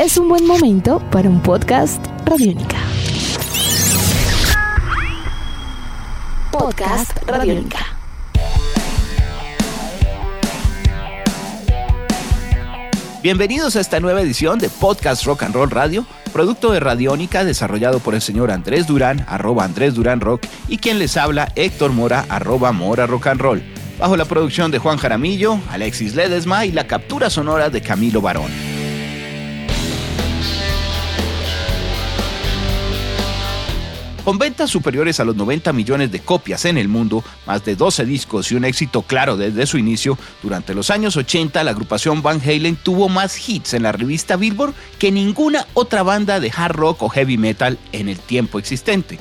es un buen momento para un podcast Radiónica. Podcast Radiónica. Bienvenidos a esta nueva edición de Podcast Rock and Roll Radio, producto de Radiónica desarrollado por el señor Andrés Durán, arroba Andrés Durán Rock, y quien les habla Héctor Mora, arroba Mora Rock and Roll, bajo la producción de Juan Jaramillo, Alexis Ledesma y la captura sonora de Camilo Barón. Con ventas superiores a los 90 millones de copias en el mundo, más de 12 discos y un éxito claro desde su inicio, durante los años 80 la agrupación Van Halen tuvo más hits en la revista Billboard que ninguna otra banda de hard rock o heavy metal en el tiempo existente.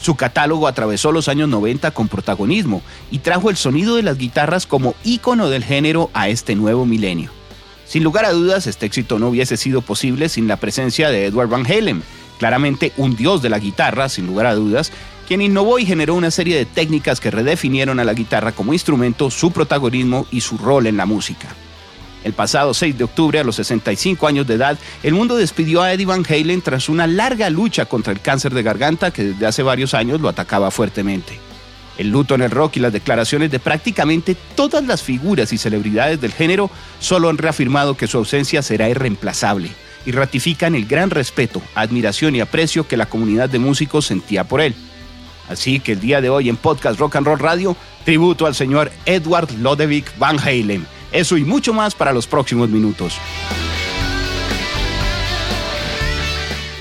Su catálogo atravesó los años 90 con protagonismo y trajo el sonido de las guitarras como ícono del género a este nuevo milenio. Sin lugar a dudas, este éxito no hubiese sido posible sin la presencia de Edward Van Halen, claramente un dios de la guitarra, sin lugar a dudas, quien innovó y generó una serie de técnicas que redefinieron a la guitarra como instrumento, su protagonismo y su rol en la música. El pasado 6 de octubre, a los 65 años de edad, el mundo despidió a Eddie Van Halen tras una larga lucha contra el cáncer de garganta que desde hace varios años lo atacaba fuertemente. El luto en el rock y las declaraciones de prácticamente todas las figuras y celebridades del género solo han reafirmado que su ausencia será irreemplazable y ratifican el gran respeto, admiración y aprecio que la comunidad de músicos sentía por él. Así que el día de hoy en Podcast Rock and Roll Radio, tributo al señor Edward Lodevick Van Halen. Eso y mucho más para los próximos minutos.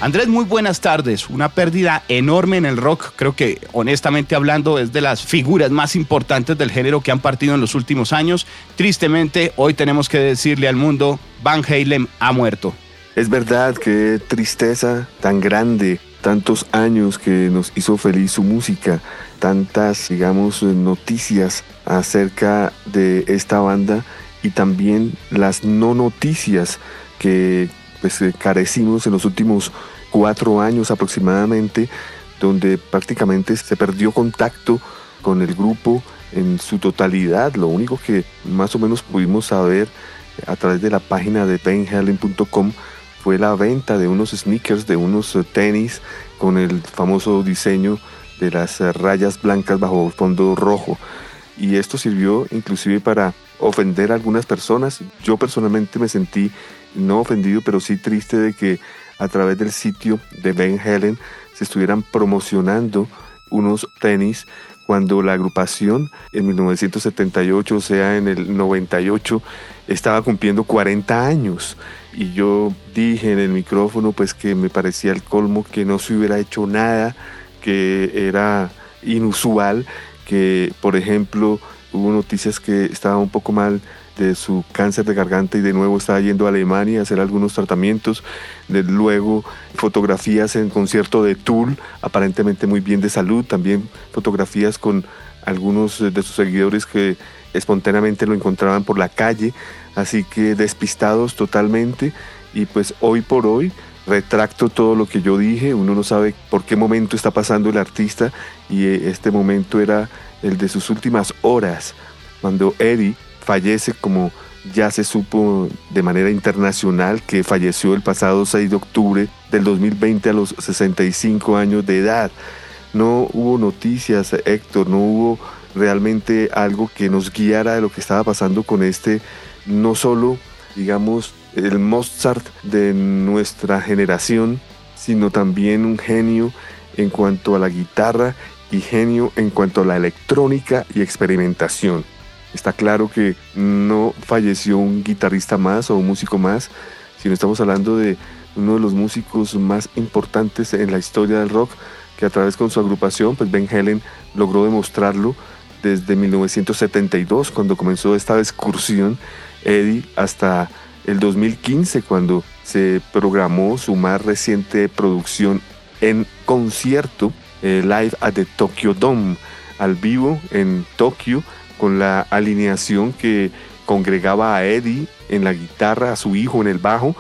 Andrés, muy buenas tardes. Una pérdida enorme en el rock. Creo que, honestamente hablando, es de las figuras más importantes del género que han partido en los últimos años. Tristemente, hoy tenemos que decirle al mundo, Van Halen ha muerto. Es verdad que tristeza tan grande, tantos años que nos hizo feliz su música, tantas, digamos, noticias acerca de esta banda y también las no noticias que pues eh, carecimos en los últimos cuatro años aproximadamente, donde prácticamente se perdió contacto con el grupo en su totalidad. Lo único que más o menos pudimos saber a través de la página de benhelen.com fue la venta de unos sneakers, de unos eh, tenis con el famoso diseño de las eh, rayas blancas bajo fondo rojo. Y esto sirvió inclusive para ofender a algunas personas. Yo personalmente me sentí no ofendido, pero sí triste de que a través del sitio de Ben Helen se estuvieran promocionando unos tenis cuando la agrupación en 1978, o sea, en el 98, estaba cumpliendo 40 años y yo dije en el micrófono pues que me parecía el colmo que no se hubiera hecho nada, que era inusual, que por ejemplo hubo noticias que estaba un poco mal de su cáncer de garganta y de nuevo estaba yendo a Alemania a hacer algunos tratamientos. Luego fotografías en concierto de Tool, aparentemente muy bien de salud, también fotografías con algunos de sus seguidores que espontáneamente lo encontraban por la calle, así que despistados totalmente y pues hoy por hoy retracto todo lo que yo dije, uno no sabe por qué momento está pasando el artista y eh, este momento era el de sus últimas horas, cuando Eddie fallece como ya se supo de manera internacional que falleció el pasado 6 de octubre del 2020 a los 65 años de edad. No hubo noticias, Héctor, no hubo realmente algo que nos guiara de lo que estaba pasando con este, no solo, digamos, el Mozart de nuestra generación, sino también un genio en cuanto a la guitarra y genio en cuanto a la electrónica y experimentación. Está claro que no falleció un guitarrista más o un músico más, sino estamos hablando de uno de los músicos más importantes en la historia del rock, que a través con su agrupación, pues Ben Helen logró demostrarlo desde 1972, cuando comenzó esta excursión, Eddie, hasta el 2015, cuando se programó su más reciente producción en concierto, eh, Live at the Tokyo Dome, al vivo en Tokio, con la alineación que congregaba a Eddie en la guitarra, a su hijo en el bajo,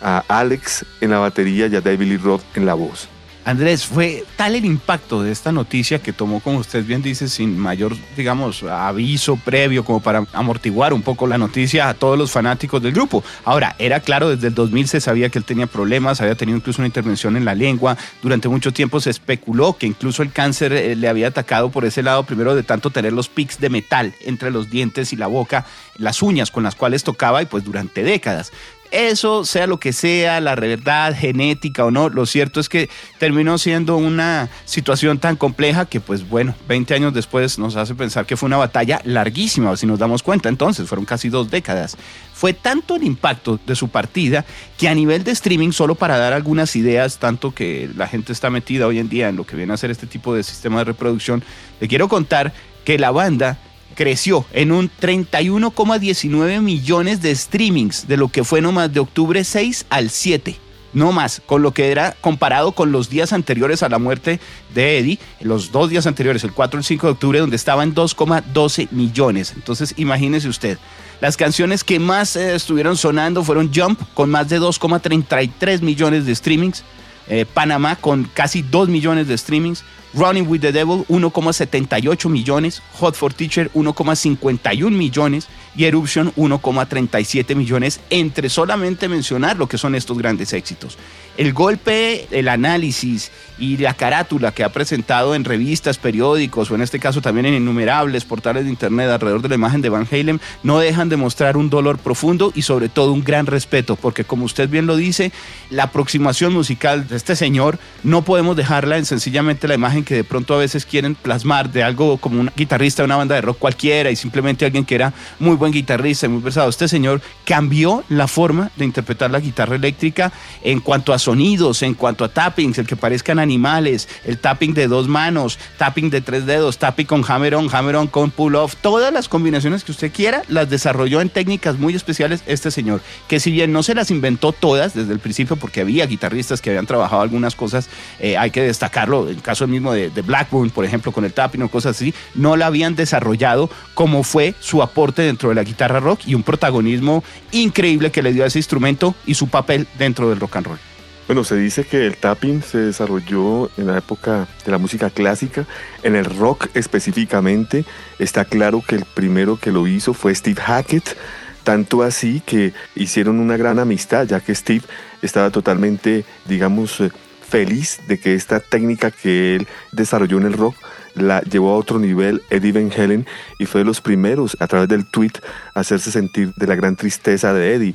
a Alex en la batería y a David Lee Roth en la voz. Andrés, fue tal el impacto de esta noticia que tomó, como usted bien dice, sin mayor, digamos, aviso previo como para amortiguar un poco la noticia a todos los fanáticos del grupo. Ahora, era claro, desde el 2000 se sabía que él tenía problemas, había tenido incluso una intervención en la lengua, durante mucho tiempo se especuló que incluso el cáncer eh, le había atacado por ese lado, primero de tanto tener los pics de metal entre los dientes y la boca, las uñas con las cuales tocaba y pues durante décadas eso, sea lo que sea, la verdad genética o no, lo cierto es que terminó siendo una situación tan compleja que, pues bueno, 20 años después nos hace pensar que fue una batalla larguísima, si nos damos cuenta, entonces fueron casi dos décadas. Fue tanto el impacto de su partida que a nivel de streaming, solo para dar algunas ideas, tanto que la gente está metida hoy en día en lo que viene a ser este tipo de sistema de reproducción, le quiero contar que la banda creció en un 31,19 millones de streamings, de lo que fue nomás de octubre 6 al 7. No más, con lo que era comparado con los días anteriores a la muerte de Eddie, los dos días anteriores, el 4 y el 5 de octubre, donde estaba en 2,12 millones. Entonces, imagínese usted. Las canciones que más eh, estuvieron sonando fueron Jump, con más de 2,33 millones de streamings. Eh, Panamá, con casi 2 millones de streamings. Running with the Devil 1,78 millones, Hot for Teacher 1,51 millones y Eruption 1,37 millones, entre solamente mencionar lo que son estos grandes éxitos. El golpe, el análisis y la carátula que ha presentado en revistas, periódicos o en este caso también en innumerables portales de internet alrededor de la imagen de Van Halen no dejan de mostrar un dolor profundo y sobre todo un gran respeto, porque como usted bien lo dice, la aproximación musical de este señor no podemos dejarla en sencillamente la imagen que de pronto a veces quieren plasmar de algo como un guitarrista de una banda de rock cualquiera y simplemente alguien que era muy buen guitarrista y muy pesado. Este señor cambió la forma de interpretar la guitarra eléctrica en cuanto a sonidos, en cuanto a tappings, el que parezcan animales, el tapping de dos manos, tapping de tres dedos, tapping con hammer on, hammer on con pull off, todas las combinaciones que usted quiera las desarrolló en técnicas muy especiales este señor, que si bien no se las inventó todas desde el principio porque había guitarristas que habían trabajado algunas cosas, eh, hay que destacarlo, en caso mismo de, de Blackburn, por ejemplo, con el tapping o cosas así, no la habían desarrollado como fue su aporte dentro de la guitarra rock y un protagonismo increíble que le dio a ese instrumento y su papel dentro del rock and roll. Bueno, se dice que el tapping se desarrolló en la época de la música clásica, en el rock específicamente. Está claro que el primero que lo hizo fue Steve Hackett, tanto así que hicieron una gran amistad, ya que Steve estaba totalmente, digamos, eh, feliz de que esta técnica que él desarrolló en el rock la llevó a otro nivel Eddie Van Halen y fue de los primeros a través del tweet a hacerse sentir de la gran tristeza de Eddie.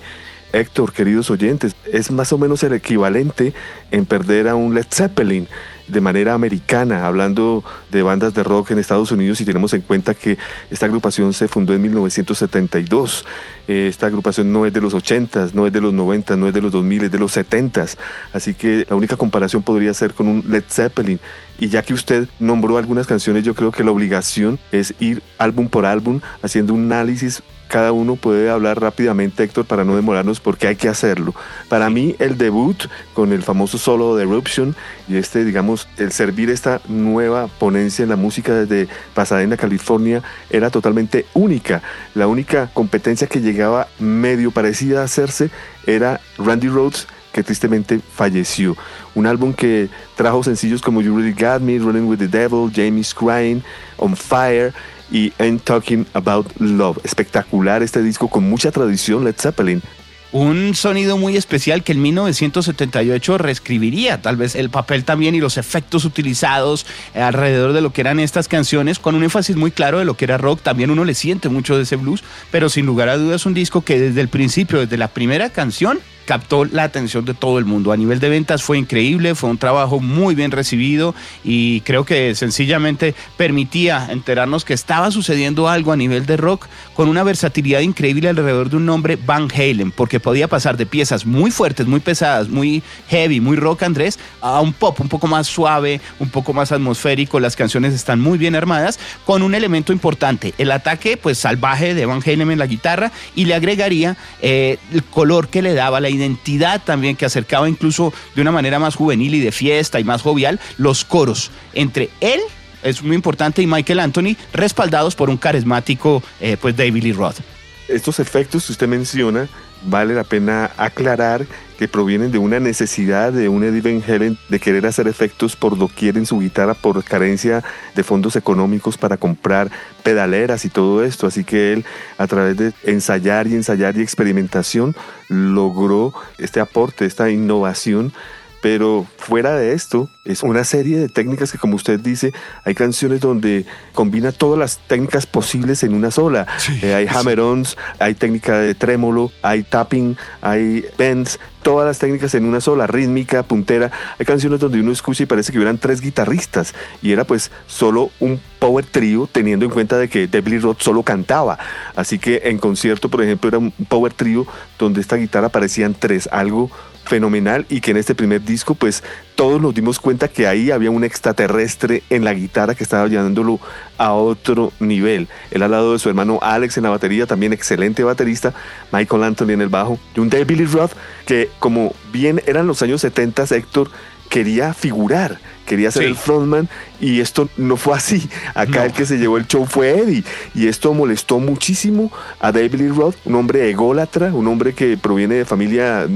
Héctor, queridos oyentes, es más o menos el equivalente en perder a un Led Zeppelin de manera americana, hablando de bandas de rock en Estados Unidos y tenemos en cuenta que esta agrupación se fundó en 1972. Eh, esta agrupación no es de los 80, no es de los 90, no es de los 2000, es de los 70. Así que la única comparación podría ser con un Led Zeppelin. Y ya que usted nombró algunas canciones, yo creo que la obligación es ir álbum por álbum haciendo un análisis cada uno puede hablar rápidamente, Héctor, para no demorarnos, porque hay que hacerlo. Para mí, el debut con el famoso solo de Eruption y este, digamos, el servir esta nueva ponencia en la música desde Pasadena, California, era totalmente única. La única competencia que llegaba medio parecida a hacerse era Randy Rhodes que tristemente falleció. Un álbum que trajo sencillos como You Really Got Me, Running with the Devil, Jamie's Crying, On Fire y I'm Talking About Love. Espectacular este disco con mucha tradición Led Zeppelin. Un sonido muy especial que en 1978 reescribiría tal vez el papel también y los efectos utilizados alrededor de lo que eran estas canciones con un énfasis muy claro de lo que era rock. También uno le siente mucho de ese blues, pero sin lugar a dudas un disco que desde el principio, desde la primera canción, captó la atención de todo el mundo. A nivel de ventas fue increíble, fue un trabajo muy bien recibido y creo que sencillamente permitía enterarnos que estaba sucediendo algo a nivel de rock con una versatilidad increíble alrededor de un nombre Van Halen, porque podía pasar de piezas muy fuertes, muy pesadas, muy heavy, muy rock Andrés, a un pop un poco más suave, un poco más atmosférico. Las canciones están muy bien armadas con un elemento importante, el ataque pues salvaje de Van Halen en la guitarra y le agregaría eh, el color que le daba la identidad también que acercaba incluso de una manera más juvenil y de fiesta y más jovial los coros entre él es muy importante y Michael Anthony respaldados por un carismático eh, pues David Lee Roth. Estos efectos que usted menciona vale la pena aclarar que provienen de una necesidad de un Eddie Van de querer hacer efectos por doquier en su guitarra por carencia de fondos económicos para comprar pedaleras y todo esto. Así que él, a través de ensayar y ensayar y experimentación, logró este aporte, esta innovación pero fuera de esto, es una serie de técnicas que, como usted dice, hay canciones donde combina todas las técnicas posibles en una sola. Eh, hay hammer-ons, hay técnica de trémolo, hay tapping, hay bends, todas las técnicas en una sola, rítmica, puntera. Hay canciones donde uno escucha y parece que hubieran tres guitarristas y era pues solo un power trio teniendo en cuenta de que Debly Roth solo cantaba. Así que en concierto, por ejemplo, era un power trio donde esta guitarra parecían tres, algo fenomenal y que en este primer disco pues todos nos dimos cuenta que ahí había un extraterrestre en la guitarra que estaba llevándolo a otro nivel. Él al lado de su hermano Alex en la batería, también excelente baterista, Michael Anthony en el bajo, y un David Lee Roth que como bien eran los años 70, Héctor, quería figurar, quería ser el frontman y esto no fue así. Acá el que se llevó el show fue Eddie y esto molestó muchísimo a David Lee Roth, un hombre ególatra, un hombre que proviene de familia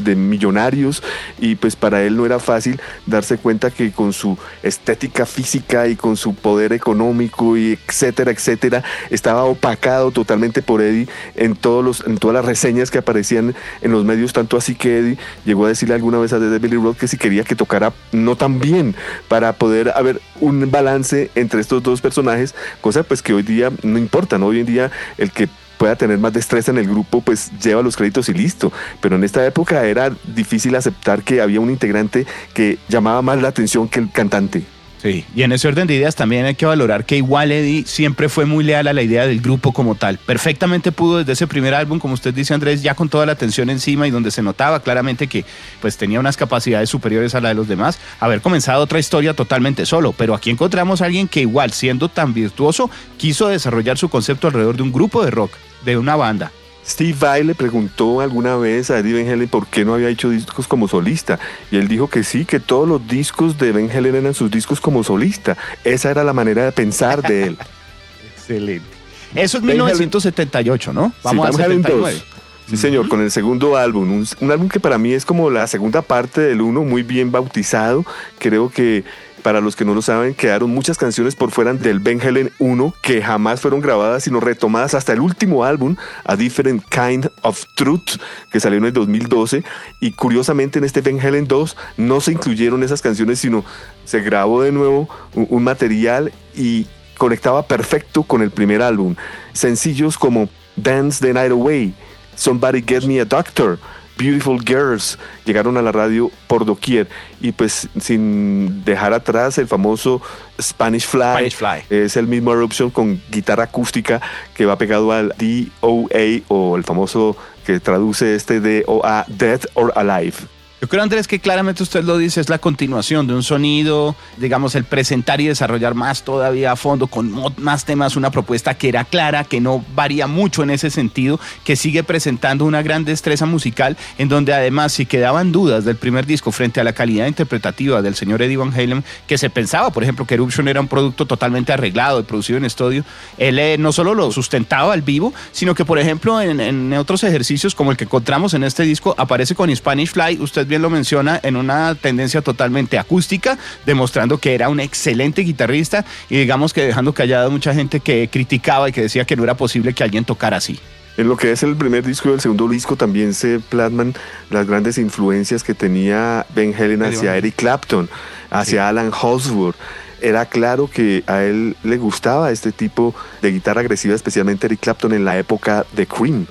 de millonarios y pues para él no era fácil darse cuenta que con su estética física y con su poder económico y etcétera, etcétera, estaba opacado totalmente por Eddie en, todos los, en todas las reseñas que aparecían en los medios, tanto así que Eddie llegó a decirle alguna vez a David Lee Roth que si quería que tocara no tan bien para poder haber un balance entre estos dos personajes, cosa pues que hoy día no importa, ¿no? Hoy en día el que pueda tener más destreza en el grupo, pues lleva los créditos y listo. Pero en esta época era difícil aceptar que había un integrante que llamaba más la atención que el cantante. Sí, y en ese orden de ideas también hay que valorar que igual Eddie siempre fue muy leal a la idea del grupo como tal. Perfectamente pudo desde ese primer álbum, como usted dice Andrés, ya con toda la atención encima y donde se notaba claramente que pues tenía unas capacidades superiores a la de los demás, haber comenzado otra historia totalmente solo. Pero aquí encontramos a alguien que igual siendo tan virtuoso quiso desarrollar su concepto alrededor de un grupo de rock, de una banda. Steve Vai le preguntó alguna vez a Eddie Van Halen por qué no había hecho discos como solista. Y él dijo que sí, que todos los discos de Van Halen eran sus discos como solista. Esa era la manera de pensar de él. Excelente. Eso es 1978, ¿no? Vamos a 79. Sí, señor, con el segundo álbum. Un, un, álbum que para mí es como la segunda parte del uno, muy bien bautizado. Creo que para los que no lo saben, quedaron muchas canciones por fuera del Ben Helen 1 que jamás fueron grabadas, sino retomadas hasta el último álbum, A Different Kind of Truth, que salió en el 2012. Y curiosamente en este Ben Helen 2 no se incluyeron esas canciones, sino se grabó de nuevo un, un material y conectaba perfecto con el primer álbum. Sencillos como Dance the Night Away, Somebody Get Me a Doctor, Beautiful Girls llegaron a la radio por doquier y pues sin dejar atrás el famoso Spanish Fly, es el mismo Eruption con guitarra acústica que va pegado al DOA o el famoso que traduce este DOA Dead or Alive. Yo creo, Andrés, que claramente usted lo dice, es la continuación de un sonido, digamos, el presentar y desarrollar más todavía a fondo, con más temas, una propuesta que era clara, que no varía mucho en ese sentido, que sigue presentando una gran destreza musical, en donde además, si quedaban dudas del primer disco frente a la calidad interpretativa del señor Eddie Van Halen, que se pensaba, por ejemplo, que Eruption era un producto totalmente arreglado y producido en estudio, él eh, no solo lo sustentaba al vivo, sino que, por ejemplo, en, en otros ejercicios como el que encontramos en este disco, aparece con Spanish Fly, usted bien lo menciona, en una tendencia totalmente acústica, demostrando que era un excelente guitarrista y digamos que dejando callada mucha gente que criticaba y que decía que no era posible que alguien tocara así. En lo que es el primer disco y el segundo disco también se plasman las grandes influencias que tenía Ben Helen hacia Eric Clapton, hacia Alan Halsworth era claro que a él le gustaba este tipo de guitarra agresiva, especialmente Eric Clapton en la época de Cream.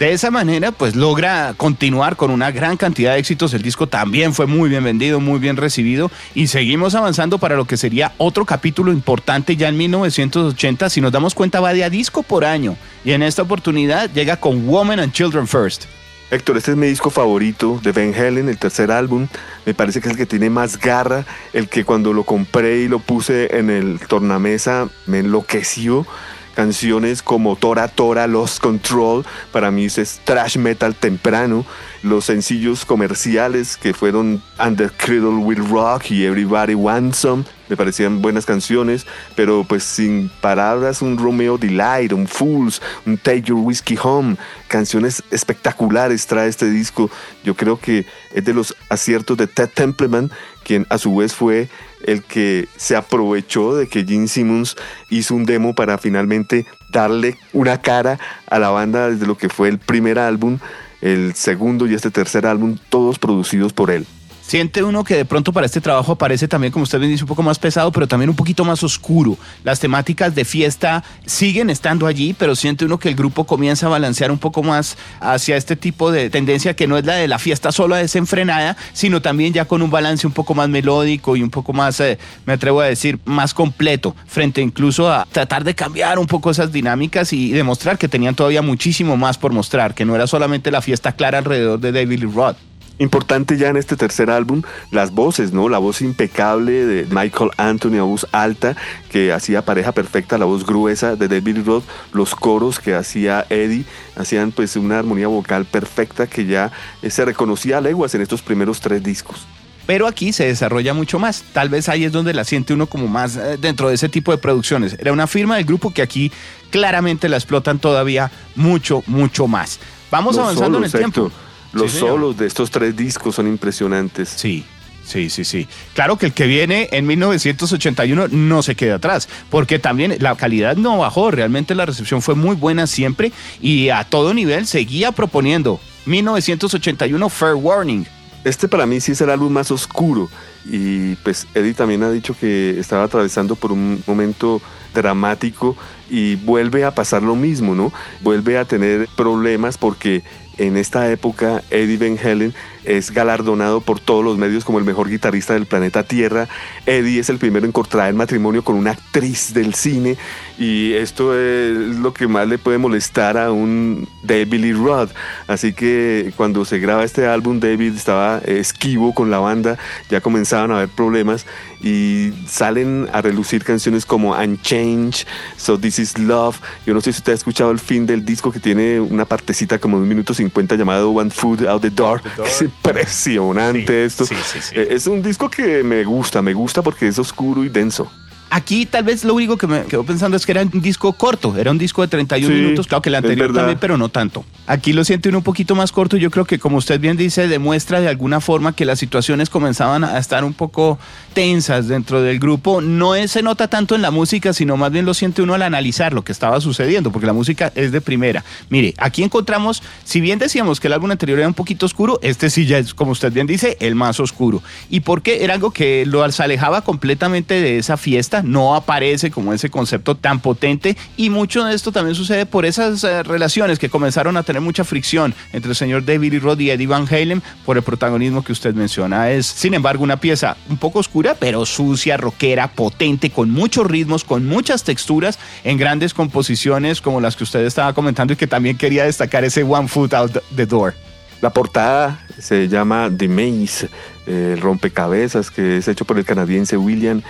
De esa manera, pues logra continuar con una gran cantidad de éxitos. El disco también fue muy bien vendido, muy bien recibido y seguimos avanzando para lo que sería otro capítulo importante ya en 1980. Si nos damos cuenta, va de a disco por año y en esta oportunidad llega con Woman and Children First. Héctor, este es mi disco favorito de Van Halen, el tercer álbum. Me parece que es el que tiene más garra, el que cuando lo compré y lo puse en el tornamesa me enloqueció canciones como Tora Tora, Lost Control, para mí es trash metal temprano, los sencillos comerciales que fueron Under Cradle Will Rock y Everybody Wants Some, me parecían buenas canciones, pero pues sin palabras, un Romeo Delight, un Fools, un Take Your Whiskey Home, canciones espectaculares trae este disco. Yo creo que es de los aciertos de Ted Templeman, quien a su vez fue el que se aprovechó de que Gene Simmons hizo un demo para finalmente darle una cara a la banda desde lo que fue el primer álbum, el segundo y este tercer álbum, todos producidos por él. Siente uno que de pronto para este trabajo aparece también, como usted bien dice, un poco más pesado, pero también un poquito más oscuro. Las temáticas de fiesta siguen estando allí, pero siente uno que el grupo comienza a balancear un poco más hacia este tipo de tendencia que no es la de la fiesta sola desenfrenada, sino también ya con un balance un poco más melódico y un poco más, eh, me atrevo a decir, más completo, frente incluso a tratar de cambiar un poco esas dinámicas y demostrar que tenían todavía muchísimo más por mostrar, que no era solamente la fiesta clara alrededor de David Lee Roth. Importante ya en este tercer álbum, las voces, ¿no? La voz impecable de Michael Anthony, la voz alta, que hacía pareja perfecta, la voz gruesa de David Roth, los coros que hacía Eddie, hacían pues una armonía vocal perfecta que ya eh, se reconocía a leguas en estos primeros tres discos pero aquí se desarrolla mucho más. Tal vez ahí es donde la siente uno como más eh, dentro de ese tipo de producciones. Era una firma del grupo que aquí claramente la explotan todavía mucho, mucho más. Vamos avanzando en el tiempo. Los solos de estos tres discos son impresionantes. Sí, Sí, sí, sí. Claro que el que viene en 1981 no se queda atrás, porque también la calidad no bajó, realmente la recepción fue muy buena siempre y a todo nivel seguía proponiendo. 1981 Fair Warning. Este para mí sí es el álbum más oscuro y pues Eddie también ha dicho que estaba atravesando por un momento dramático y vuelve a pasar lo mismo, ¿no? Vuelve a tener problemas porque en esta época Eddie Van Halen es galardonado por todos los medios como el mejor guitarrista del planeta Tierra. Eddie es el primero en contraer matrimonio con una actriz del cine y esto es lo que más le puede molestar a un David Lee Roth. Así que cuando se graba este álbum David estaba esquivo con la banda, ya comenzaban a haber problemas y salen a relucir canciones como Unchanged, So This Is Love. Yo no sé si usted ha escuchado el fin del disco que tiene una partecita como de un minuto cincuenta llamado One Food Out the Door impresionante esto. Eh, es un disco que me gusta, me gusta porque es oscuro y denso. Aquí tal vez lo único que me quedo pensando es que era un disco corto, era un disco de 31 minutos, claro que el anterior también, pero no tanto. Aquí lo siento un poquito más corto, yo creo que como usted bien dice, demuestra de alguna forma que las situaciones comenzaban a estar un poco tensas dentro del grupo. No se nota tanto en la música, sino más bien lo siente uno al analizar lo que estaba sucediendo, porque la música es de primera. Mire, aquí encontramos, si bien decíamos que el álbum anterior era un poquito oscuro, este sí ya es, como usted bien dice, el más oscuro. ¿Y por qué? Era algo que lo alejaba completamente de esa fiesta no aparece como ese concepto tan potente y mucho de esto también sucede por esas eh, relaciones que comenzaron a tener mucha fricción entre el señor David y Rod y Eddie Van Halen por el protagonismo que usted menciona. Es, sin embargo, una pieza un poco oscura, pero sucia, rockera, potente, con muchos ritmos, con muchas texturas, en grandes composiciones como las que usted estaba comentando y que también quería destacar ese One Foot Out the Door. La portada se llama The Maze, el rompecabezas, que es hecho por el canadiense William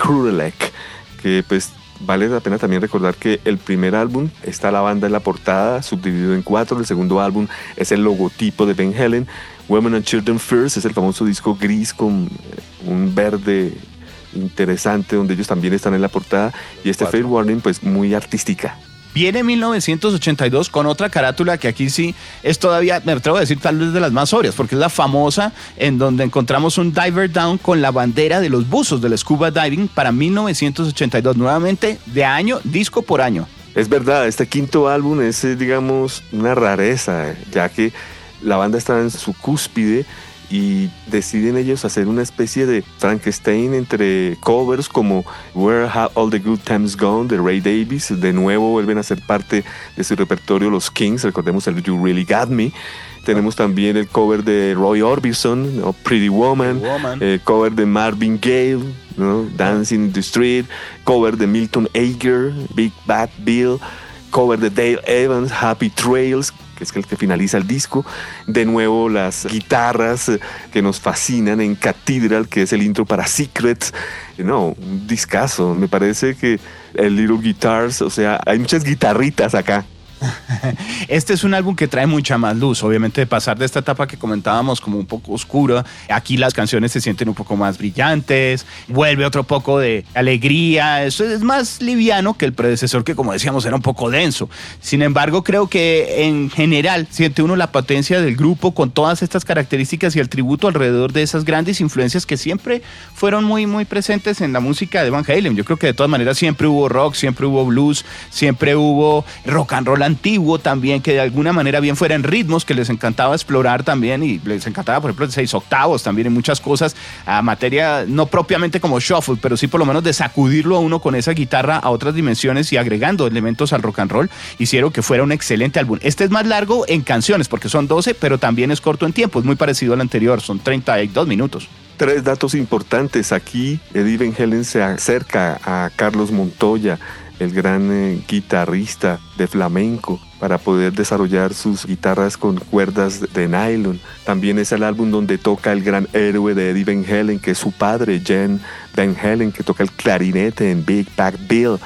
Krulek, que pues vale la pena también recordar que el primer álbum está la banda en la portada, subdividido en cuatro. El segundo álbum es el logotipo de Ben Helen. Women and Children First es el famoso disco gris con eh, un verde interesante donde ellos también están en la portada. Y este Fair Warning, pues muy artística. Viene 1982 con otra carátula que aquí sí es todavía, me atrevo a decir, tal vez de las más sobrias, porque es la famosa en donde encontramos un diver down con la bandera de los buzos del scuba diving para 1982, nuevamente de año, disco por año. Es verdad, este quinto álbum es, eh, digamos, una rareza, ya que la banda está en su cúspide y deciden ellos hacer una especie de Frankenstein entre covers como Where Have All the Good Times Gone de Ray Davis. De nuevo vuelven a ser parte de su repertorio los Kings, recordemos el You Really Got Me. Tenemos también el cover de Roy Orbison, Pretty Woman, eh, cover de Marvin Gaye, Dancing in the Street, cover de Milton Ager, Big Bad Bill, cover de Dale Evans, Happy Trails, que es el que finaliza el disco. De nuevo las guitarras eh, que nos fascinan en Cathedral, que es el intro para Secrets. No, un discazo. Me parece que el Little Guitars, o sea, hay muchas guitarritas acá. Este es un álbum que trae mucha más luz, obviamente de pasar de esta etapa que comentábamos como un poco oscura, aquí las canciones se sienten un poco más brillantes, vuelve otro poco de alegría, eso es más liviano que el predecesor que como decíamos era un poco denso. Sin embargo, creo que en general siente uno la potencia del grupo con todas estas características y el tributo alrededor de esas grandes influencias que siempre fueron muy muy presentes en la música de Van Halen. Yo creo que de todas maneras siempre hubo rock, siempre hubo blues, siempre hubo rock and roll antiguo también, que de alguna manera bien fueran ritmos que les encantaba explorar también y les encantaba, por ejemplo, seis octavos también en muchas cosas, a materia no propiamente como shuffle, pero sí por lo menos de sacudirlo a uno con esa guitarra a otras dimensiones y agregando elementos al rock and roll, hicieron que fuera un excelente álbum. Este es más largo en canciones porque son 12, pero también es corto en tiempo, es muy parecido al anterior, son 32 minutos. Tres datos importantes. Aquí Eddie Van Halen se acerca a Carlos Montoya, el gran eh, guitarrista de flamenco, para poder desarrollar sus guitarras con cuerdas de nylon. También es el álbum donde toca el gran héroe de Eddie Van Halen, que es su padre, Jen Van Halen, que toca el clarinete en Big Bad Bill.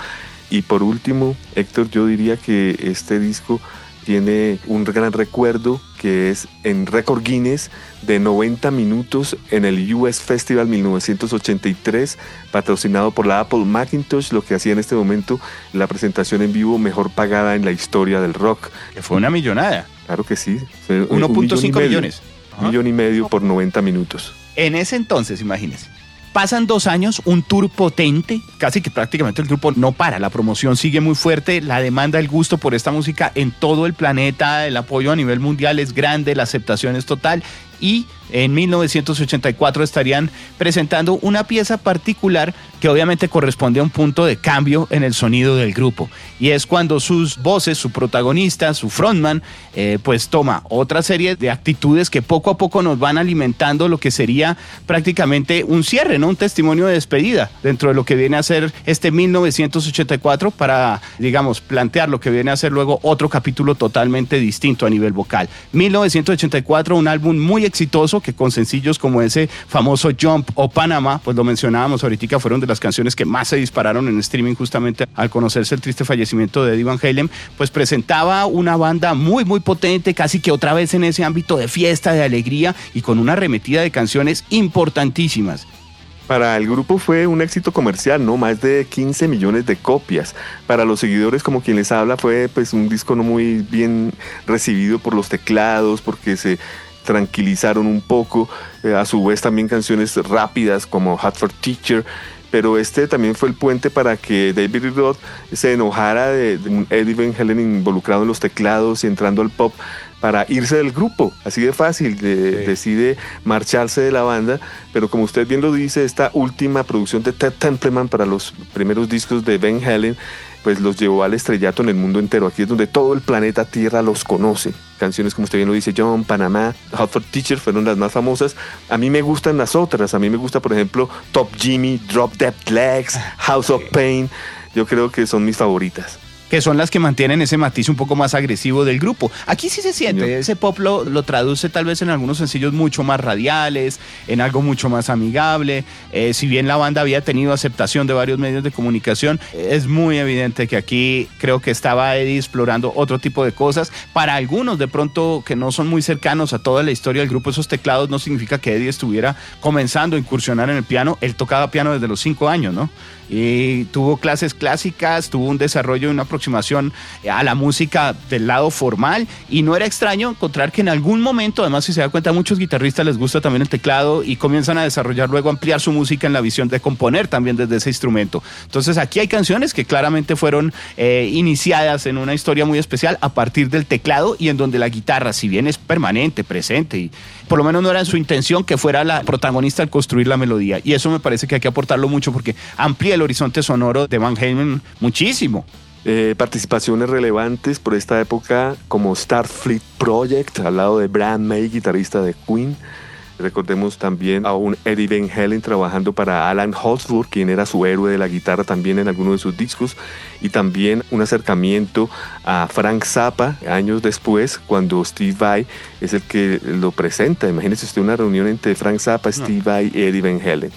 Y por último, Héctor, yo diría que este disco tiene un gran recuerdo que es en récord Guinness de 90 minutos en el US Festival 1983, patrocinado por la Apple Macintosh, lo que hacía en este momento la presentación en vivo mejor pagada en la historia del rock. Que fue una millonada. Claro que sí. 1.5 millones. Un millón y medio por 90 minutos. En ese entonces, imagínense. Pasan dos años, un tour potente, casi que prácticamente el grupo no para, la promoción sigue muy fuerte, la demanda, el gusto por esta música en todo el planeta, el apoyo a nivel mundial es grande, la aceptación es total y en 1984 estarían presentando una pieza particular que obviamente corresponde a un punto de cambio en el sonido del grupo. Y es cuando sus voces, su protagonista, su frontman, eh, pues toma otra serie de actitudes que poco a poco nos van alimentando lo que sería prácticamente un cierre, ¿no? Un testimonio de despedida dentro de lo que viene a ser este 1984 para, digamos, plantear lo que viene a ser luego otro capítulo totalmente distinto a nivel vocal. 1984, un álbum muy exitoso que con sencillos como ese famoso Jump o Panamá, pues lo mencionábamos ahorita, fueron de las canciones que más se dispararon en streaming justamente al conocerse el triste fallecimiento de Eddie Van Halen, pues presentaba una banda muy muy potente, casi que otra vez en ese ámbito de fiesta, de alegría y con una arremetida de canciones importantísimas. Para el grupo fue un éxito comercial, ¿no? Más de 15 millones de copias. Para los seguidores, como quien les habla, fue pues un disco no muy bien recibido por los teclados, porque se tranquilizaron un poco, eh, a su vez también canciones rápidas como Hot for Teacher, pero este también fue el puente para que David Roth se enojara de, Eddie Van Halen involucrado en los teclados y entrando al pop para irse del grupo, así de fácil, decide marcharse de la banda, pero como usted bien lo dice, esta última producción de Ted Templeman para los primeros discos de Van Halen pues los llevó al estrellato en el mundo entero. Aquí es donde todo el planeta Tierra los conoce. Canciones como usted bien lo dice, John, Panamá, Hot for Teacher fueron las más famosas. A mí me gustan las otras. A mí me gusta, por ejemplo, Top Jimmy, Drop Dead Legs, House of Pain. Yo creo que son mis favoritas que son las que mantienen ese matiz un poco más agresivo del grupo. Aquí sí se siente, ese pop lo, traduce tal vez en algunos sencillos mucho más radiales, en algo mucho más amigable. Eh, si bien la banda había tenido aceptación de varios medios de comunicación, es muy evidente que aquí creo que estaba Eddie explorando otro tipo de cosas. Para algunos de pronto que no son muy cercanos a toda la historia del grupo, esos teclados no significa que Eddie estuviera comenzando a incursionar en el piano. Él tocaba piano desde los cinco años, ¿no? y tuvo clases clásicas, tuvo un desarrollo y una aproximación a la música del lado formal y no era extraño encontrar que en algún momento, además si se da cuenta, a muchos guitarristas les gusta también el teclado y comienzan a desarrollar luego ampliar su música en la visión de componer también desde ese instrumento. Entonces aquí hay canciones que claramente fueron eh, iniciadas en una historia muy especial a partir del teclado y en donde la guitarra, si bien es permanente, presente y por lo menos no era su intención que fuera la protagonista al construir la melodía. Y eso me parece que hay que aportarlo mucho porque amplía el horizonte sonoro de Van Halen muchísimo. Eh, participaciones relevantes por esta época como Starfleet Project al lado de Brad May, guitarrista de Queen. Recordemos también a un Eddie Van Halen trabajando para Alan Holdsworth, quien era su héroe de la guitarra también en alguno de sus discos, y también un acercamiento a Frank Zappa años después, cuando Steve Vai es el que lo presenta. Imagínese usted una reunión entre Frank Zappa, Steve Vai y Eddie Van Halen.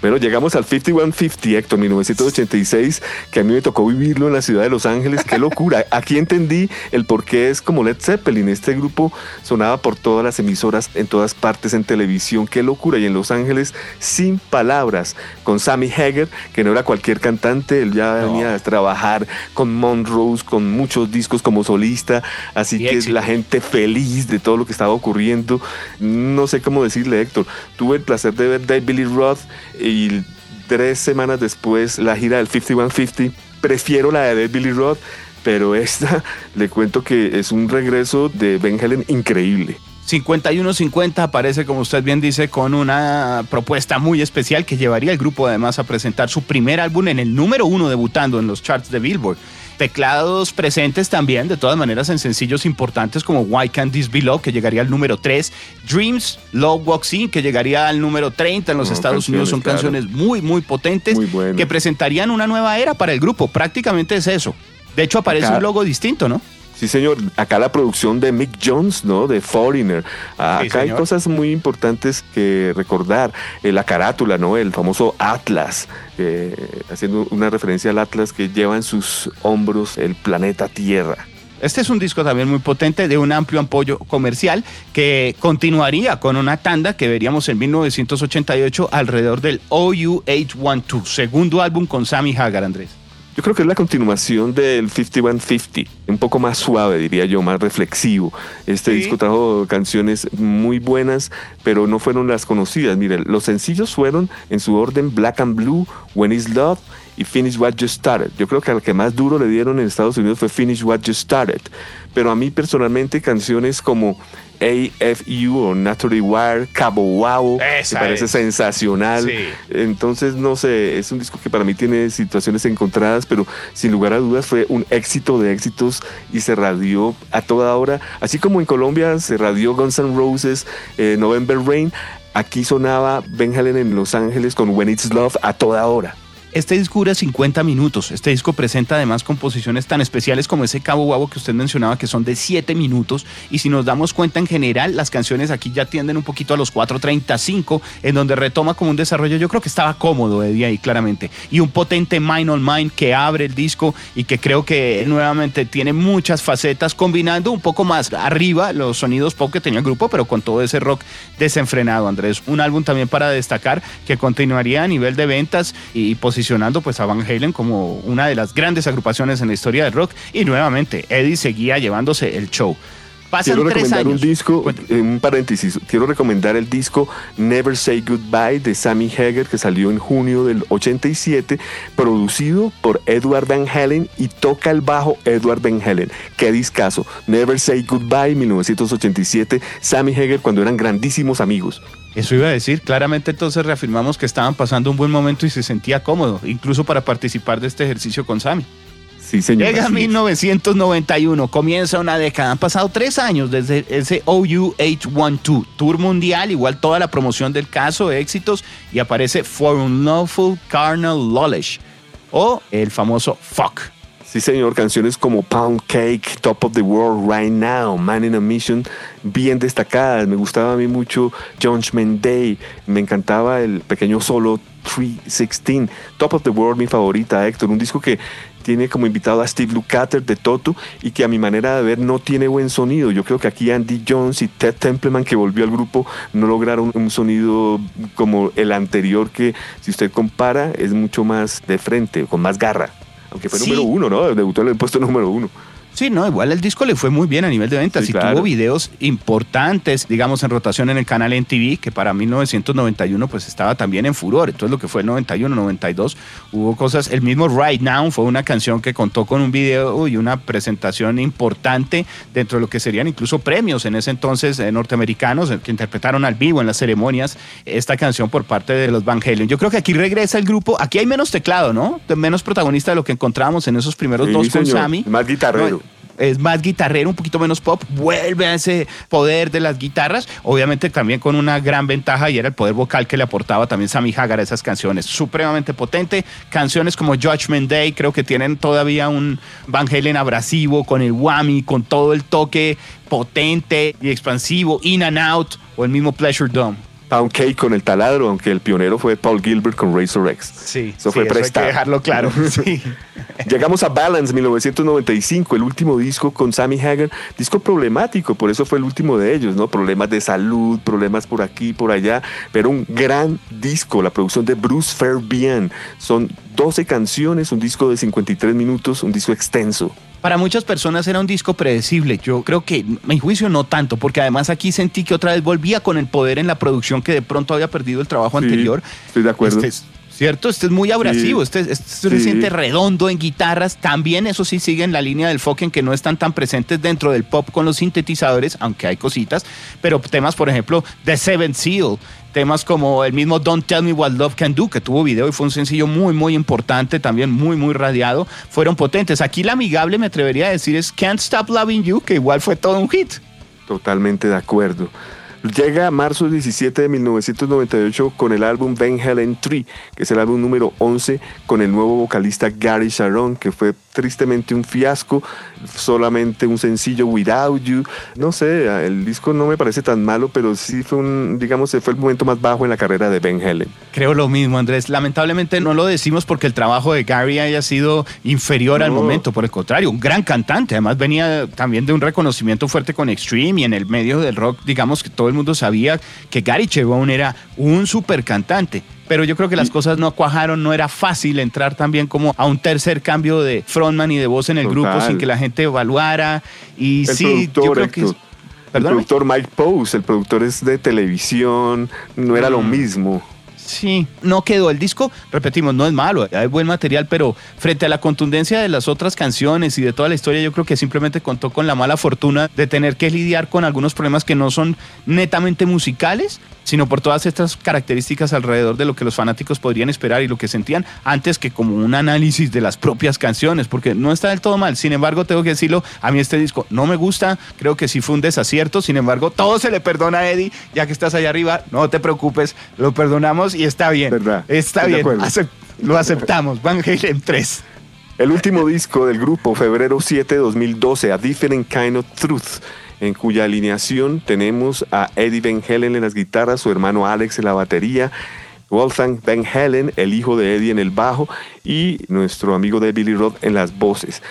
Pero llegamos al 5150, Héctor, 1986, que a mí me tocó vivirlo en la ciudad de Los Ángeles. ¡Qué locura! Aquí entendí el por qué es como Led Zeppelin. Este grupo sonaba por todas las emisoras, en todas partes, en televisión. ¡Qué locura! Y en Los Ángeles, sin palabras, con Sammy Hager, que no era cualquier cantante, él ya venía a trabajar con Monrose, con muchos discos como solista. Así que es la gente feliz de todo lo que estaba ocurriendo. No sé cómo decirle, Héctor. Tuve el placer de ver David Billy Roth y tres semanas después la gira del 5150. Prefiero la de Billy Roth, pero esta le cuento que es un regreso de Ben Helen increíble. 5150 aparece, como usted bien dice, con una propuesta muy especial que llevaría al grupo además a presentar su primer álbum en el número uno debutando en los charts de Billboard. Teclados presentes también, de todas maneras, en sencillos importantes como Why Can't This Be Love, que llegaría al número 3, Dreams, Love Walks In, que llegaría al número 30 en los Estados Unidos. Son canciones muy, muy potentes que presentarían una nueva era para el grupo. Prácticamente es eso. De hecho, aparece un logo distinto, ¿no? Sí, señor. Acá la producción de Mick Jones, ¿no? De Foreigner. Acá hay cosas muy importantes que recordar. Eh, la carátula, ¿no? El famoso Atlas, eh, haciendo una referencia al Atlas que lleva en sus hombros el planeta Tierra. Este es un disco también muy potente de un amplio apoyo comercial que continuaría con una tanda que veríamos en 1988 alrededor del OUH12, segundo álbum con Sammy Hagar, Andrés. Yo creo que es la continuación del 5150, un poco más suave, diría yo, más reflexivo. Este disco trajo canciones muy buenas, pero no fueron las conocidas. Miren, los sencillos fueron en su orden Black and Blue, When Is Love y Finish What You Started. Yo creo que al que más duro le dieron en Estados Unidos fue Finish What You Started. Pero a mí personalmente canciones como AFU o Naturally Wire, Cabo Wow, me parece sensacional. Entonces, no sé, es un disco que para mí tiene situaciones encontradas, pero sin lugar a dudas fue un éxito de éxitos y se radió a toda hora. Así como en Colombia se radió Guns N' Roses, eh, November Rain, aquí sonaba Ben Halen en Los Ángeles con When It's Love a toda hora. Este disco dura 50 minutos. Este disco presenta además composiciones tan especiales como ese Cabo Guabo que usted mencionaba, que son de 7 minutos. Y si nos damos cuenta en general, las canciones aquí ya tienden un poquito a los 4.35, en donde retoma como un desarrollo. Yo creo que estaba cómodo de ahí, claramente. Y un potente Mind on Mind que abre el disco y que creo que nuevamente tiene muchas facetas, combinando un poco más arriba los sonidos pop que tenía el grupo, pero con todo ese rock desenfrenado, Andrés. Un álbum también para destacar que continuaría a nivel de ventas y posiciones pues a Van Halen como una de las grandes agrupaciones en la historia del rock y nuevamente Eddie seguía llevándose el show. Pasan quiero recomendar un disco, un paréntesis, quiero recomendar el disco Never Say Goodbye de Sammy Hager que salió en junio del 87, producido por Edward Van Halen y toca el bajo Edward Van Halen. Qué discazo. Never Say Goodbye 1987, Sammy Hager cuando eran grandísimos amigos. Eso iba a decir, claramente entonces reafirmamos que estaban pasando un buen momento y se sentía cómodo, incluso para participar de este ejercicio con Sammy. Sí, señor. Llega 1991, comienza una década. Han pasado tres años desde ese OUH12 Tour Mundial, igual toda la promoción del caso, éxitos, y aparece For Unlawful Carnal Lawless, o el famoso Fuck. Sí, señor, canciones como Pound Cake, Top of the World Right Now, Man in a Mission, bien destacadas. Me gustaba a mí mucho Judgment Day, me encantaba el pequeño solo 316, Top of the World, mi favorita, Héctor, un disco que tiene como invitado a Steve Lukather de Toto y que a mi manera de ver no tiene buen sonido. Yo creo que aquí Andy Jones y Ted Templeman que volvió al grupo no lograron un sonido como el anterior que si usted compara es mucho más de frente, con más garra. Aunque fue número uno, ¿no? Debutó en el puesto número uno. Sí, no, igual el disco le fue muy bien a nivel de ventas y tuvo videos importantes, digamos, en rotación en el canal NTV, que para 1991 pues estaba también en furor. Entonces lo que fue el 91, 92, hubo cosas, el mismo Right Now fue una canción que contó con un video y una presentación importante dentro de lo que serían incluso premios en ese entonces eh, norteamericanos eh, que interpretaron al vivo en las ceremonias esta canción por parte de los Van Halen. Yo creo que aquí regresa el grupo, aquí hay menos teclado, ¿no? Menos protagonista de lo que encontramos en esos primeros dos con Sammy. Más guitarrero. Es más guitarrero, un poquito menos pop, vuelve a ese poder de las guitarras, obviamente también con una gran ventaja y era el poder vocal que le aportaba también Sammy Hagar a esas canciones, supremamente potente, canciones como Judgment Day creo que tienen todavía un Van Halen abrasivo con el whammy, con todo el toque potente y expansivo, In and Out o el mismo Pleasure Dome. Pound Cake con el taladro, aunque el pionero fue Paul Gilbert con Razor X. Sí, eso fue prestado. Hay que dejarlo claro. sí. Llegamos a Balance 1995, el último disco con Sammy Hagar, disco problemático, por eso fue el último de ellos, ¿no? Problemas de salud, problemas por aquí, por allá, pero un gran disco, la producción de Bruce Fairbairn. Son 12 canciones, un disco de 53 minutos, un disco extenso. Para muchas personas era un disco predecible. Yo creo que, mi juicio, no tanto, porque además aquí sentí que otra vez volvía con el poder en la producción que de pronto había perdido el trabajo anterior. Estoy de acuerdo. Este ¿Cierto? Este es muy abrasivo, este, este, se siente redondo en guitarras. También eso sí sigue en la línea del folk en que no están tan presentes dentro del pop con los sintetizadores, aunque hay cositas. Pero temas, por ejemplo, The Seven Seal, temas como el mismo Don't Tell Me What Love Can Do, que tuvo video y fue un sencillo muy, muy importante, también muy, muy radiado, fueron potentes. Aquí la amigable, me atrevería a decir, es Can't Stop Loving You, que igual fue todo un hit. Totalmente de acuerdo. Llega marzo 17 de 1998 con el álbum Van Halen 3, que es el álbum número 11 con el nuevo vocalista Gary Sharon, que fue tristemente un fiasco, solamente un sencillo Without You. No sé, el disco no me parece tan malo, pero sí fue un, digamos, fue el momento más bajo en la carrera de Van Halen. Creo lo mismo, Andrés. Lamentablemente no lo decimos porque el trabajo de Gary haya sido inferior al momento, por el contrario, un gran cantante. Además venía también de un reconocimiento fuerte con Extreme y en el medio del rock, digamos que todo el mundo sabía que Gary Chevon era un super cantante pero yo creo que las cosas no cuajaron, no era fácil entrar también como a un tercer cambio de frontman y de voz en el grupo sin que la gente evaluara. Y sí, yo creo que... El productor Mike Pose, el productor es de televisión, no era lo mm. mismo. Sí, no quedó. El disco, repetimos, no es malo, hay buen material, pero frente a la contundencia de las otras canciones y de toda la historia, yo creo que simplemente contó con la mala fortuna de tener que lidiar con algunos problemas que no son netamente musicales, sino por todas estas características alrededor de lo que los fanáticos podrían esperar y lo que sentían antes que como un análisis de las propias canciones, porque no está del todo mal. Sin embargo, tengo que decirlo, a mí este disco no me gusta, creo que sí fue un desacierto, sin embargo, todo se le perdona a Eddie, ya que estás allá arriba, no te preocupes, lo perdonamos y está bien. ¿Verdad? Está bien, lo aceptamos. Van Halen 3. El último disco del grupo, febrero 7 de 2012, A Different Kind of Truth en cuya alineación tenemos a Eddie Van Halen en las guitarras, su hermano Alex en la batería, Wolfgang Van Halen, el hijo de Eddie en el bajo y nuestro amigo de Billy Roth en las voces.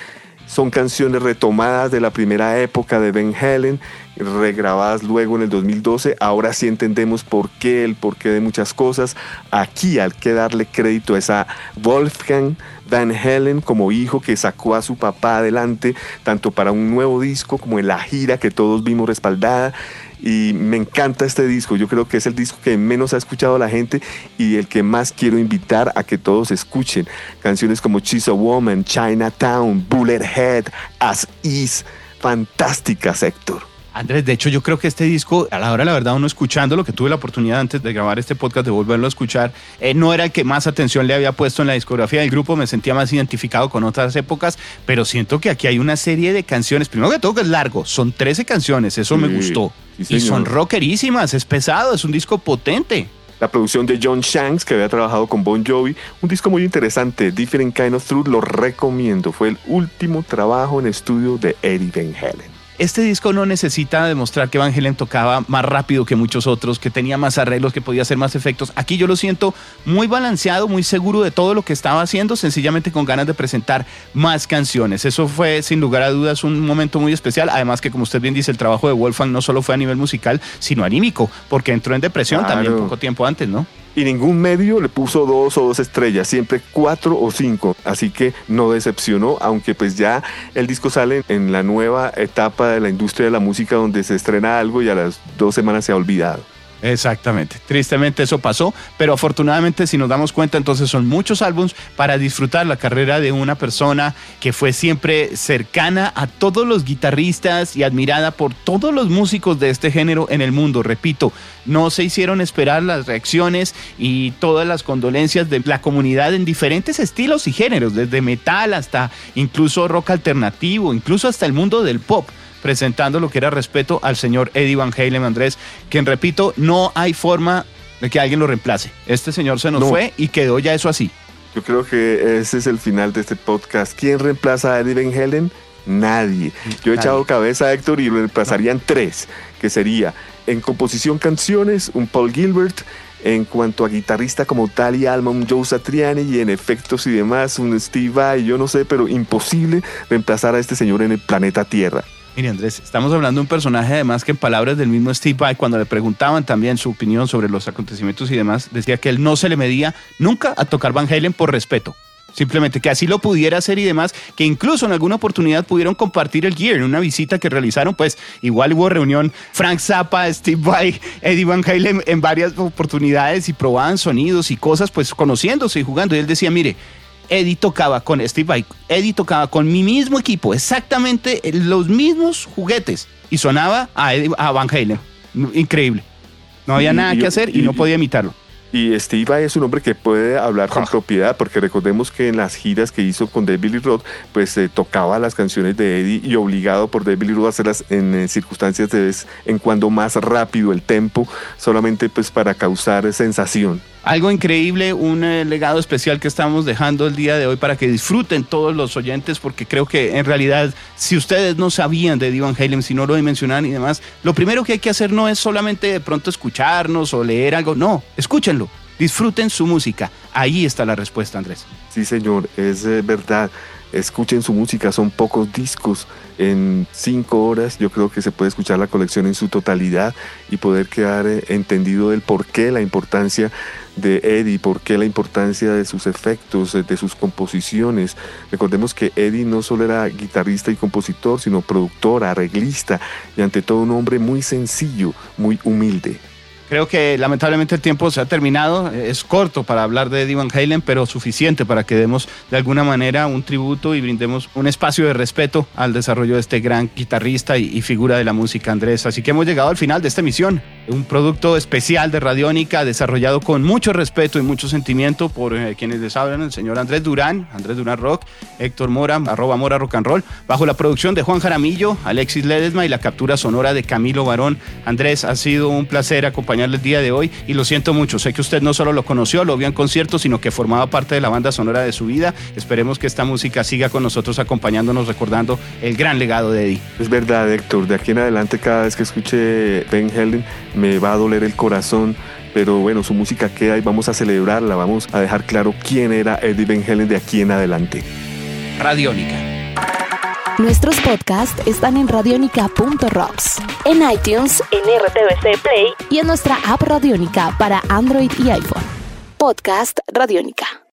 Son canciones retomadas de la primera época de Van Halen, regrabadas luego en el 2012. Ahora sí entendemos por qué, el porqué de muchas cosas. Aquí hay que darle crédito a esa Wolfgang Van Halen como hijo que sacó a su papá adelante, tanto para un nuevo disco como en la gira que todos vimos respaldada. Y me encanta este disco, yo creo que es el disco que menos ha escuchado la gente y el que más quiero invitar a que todos escuchen. Canciones como She's a Woman, Chinatown, Bullet Head, As Is, fantásticas, Héctor. Andrés, de hecho yo creo que este disco, a la hora la verdad uno escuchando lo que tuve la oportunidad antes de grabar este podcast, de volverlo a escuchar, eh, no era el que más atención le había puesto en la discografía del grupo, me sentía más identificado con otras épocas, pero siento que aquí hay una serie de canciones, primero que todo que es largo, son 13 canciones, eso me gustó, y son rockerísimas, es pesado, es un disco potente la producción de John Shanks, que había trabajado con Bon Jovi. Un disco muy interesante, Different Kind of Truth, lo recomiendo. Fue el último trabajo en estudio de Eddie Van Halen. Este disco no necesita demostrar que Van Halen tocaba más rápido que muchos otros, que tenía más arreglos, que podía hacer más efectos. Aquí yo lo siento muy balanceado, muy seguro de todo lo que estaba haciendo, sencillamente con ganas de presentar más canciones. Eso fue sin lugar a dudas un momento muy especial. Además que como usted bien dice, el trabajo de Wolfgang no solo fue a nivel musical, sino anímico, porque entró en depresión también poco tiempo antes, ¿no? Y ningún medio le puso dos o dos estrellas, siempre cuatro o cinco, así que no decepcionó, aunque pues ya el disco sale en la nueva etapa de la industria de la música donde se estrena algo y a las dos semanas se ha olvidado. Exactamente. Tristemente eso pasó, pero afortunadamente si nos damos cuenta entonces son muchos álbums para disfrutar la carrera de una persona que fue siempre cercana a todos los guitarristas y admirada por todos los músicos de este género en el mundo. Repito, no se hicieron esperar las reacciones y todas las condolencias de la comunidad en diferentes estilos y géneros, desde metal hasta incluso rock alternativo, incluso hasta el mundo del pop presentando lo que era respeto al señor Eddie Van Halen Andrés, quien repito, no hay forma de que alguien lo reemplace. Este señor se nos fue y quedó ya eso así. Yo creo que ese es el final de este podcast. ¿Quién reemplaza a Eddie Van Halen? Nadie. Yo he echado cabeza a Héctor y lo reemplazarían tres, que sería en composición canciones, un Paul Gilbert, en cuanto a guitarrista como tal y alma, un Joe Satriani y en efectos y demás, un Steve Vai, yo no sé, pero imposible reemplazar a este señor en el planeta Tierra. Mire Andrés, estamos hablando de un personaje además que en palabras del mismo Steve Vai, cuando le preguntaban también su opinión sobre los acontecimientos y demás, decía que él no se le medía nunca a tocar Van Halen por respeto. Simplemente que así lo pudiera hacer y demás, que incluso en alguna oportunidad pudieron compartir el gear en una visita que realizaron, pues igual hubo reunión Frank Zappa, Steve Vai, Eddie Van Halen en varias oportunidades y probaban sonidos y cosas, pues conociéndose y jugando. Y él decía, mire, Eddie tocaba con Steve Vai, Eddie tocaba con mi mismo equipo, exactamente los mismos juguetes y sonaba a, a Van Halen. Increíble. No había nada que hacer y, no podía imitarlo. Y Steve Vai es un hombre que puede hablar con propiedad, porque recordemos que en las giras que hizo con David Lee Roth, pues eh, tocaba las canciones de Eddie y obligado por David Lee Roth a hacerlas en eh, circunstancias de vez en cuando más rápido el tempo, solamente pues para causar sensación. Algo increíble, un eh, legado especial que estamos dejando el día de hoy para que disfruten todos los oyentes, porque creo que en realidad, si ustedes no sabían de Divan Halen, si no lo dimensionan y demás, lo primero que hay que hacer no es solamente de pronto escucharnos o leer algo, no, escúchenlo, disfruten su música. Ahí está la respuesta, Andrés. Sí, señor, es eh, verdad escuchen su música, son pocos discos. En cinco horas yo creo que se puede escuchar la colección en su totalidad y poder quedar eh, entendido del por qué la importancia de Eddie, por qué la importancia de sus efectos, eh, de sus composiciones. Recordemos que Eddie no solo era guitarrista y compositor, sino productor, arreglista y ante todo un hombre muy sencillo, muy humilde. Creo que lamentablemente el tiempo se ha terminado. Es corto para hablar de Eddie Van Halen, pero suficiente para que demos de alguna manera un tributo y brindemos un espacio de respeto al desarrollo de este gran guitarrista y, figura de la música, Andrés. Así que hemos llegado al final de esta emisión. Un producto especial de Radiónica desarrollado con mucho respeto y mucho sentimiento por eh, quienes les hablan, el señor Andrés Durán, Andrés Durán Rock, Héctor Mora, arroba Mora Rock and Roll, bajo la producción de Juan Jaramillo, Alexis Ledesma y la captura sonora de Camilo Barón. Andrés, ha sido un placer acompañar el día de hoy y lo siento mucho. Sé que usted no solo lo conoció, lo vio en conciertos, sino que formaba parte de la banda sonora de su vida. Esperemos que esta música siga con nosotros acompañándonos, recordando el gran legado de Eddie. Es verdad, Héctor. De aquí en adelante, cada vez que escuche Ben Helen, me va a doler el corazón pero bueno, su música queda y vamos a celebrarla, vamos a dejar claro quién era Eddie Van Halen de aquí en adelante. Radiónica. Nuestros podcasts están en radionica.rocks, en iTunes, en RTVC Play y en nuestra app Radionica para Android y iPhone. Podcast Radionica.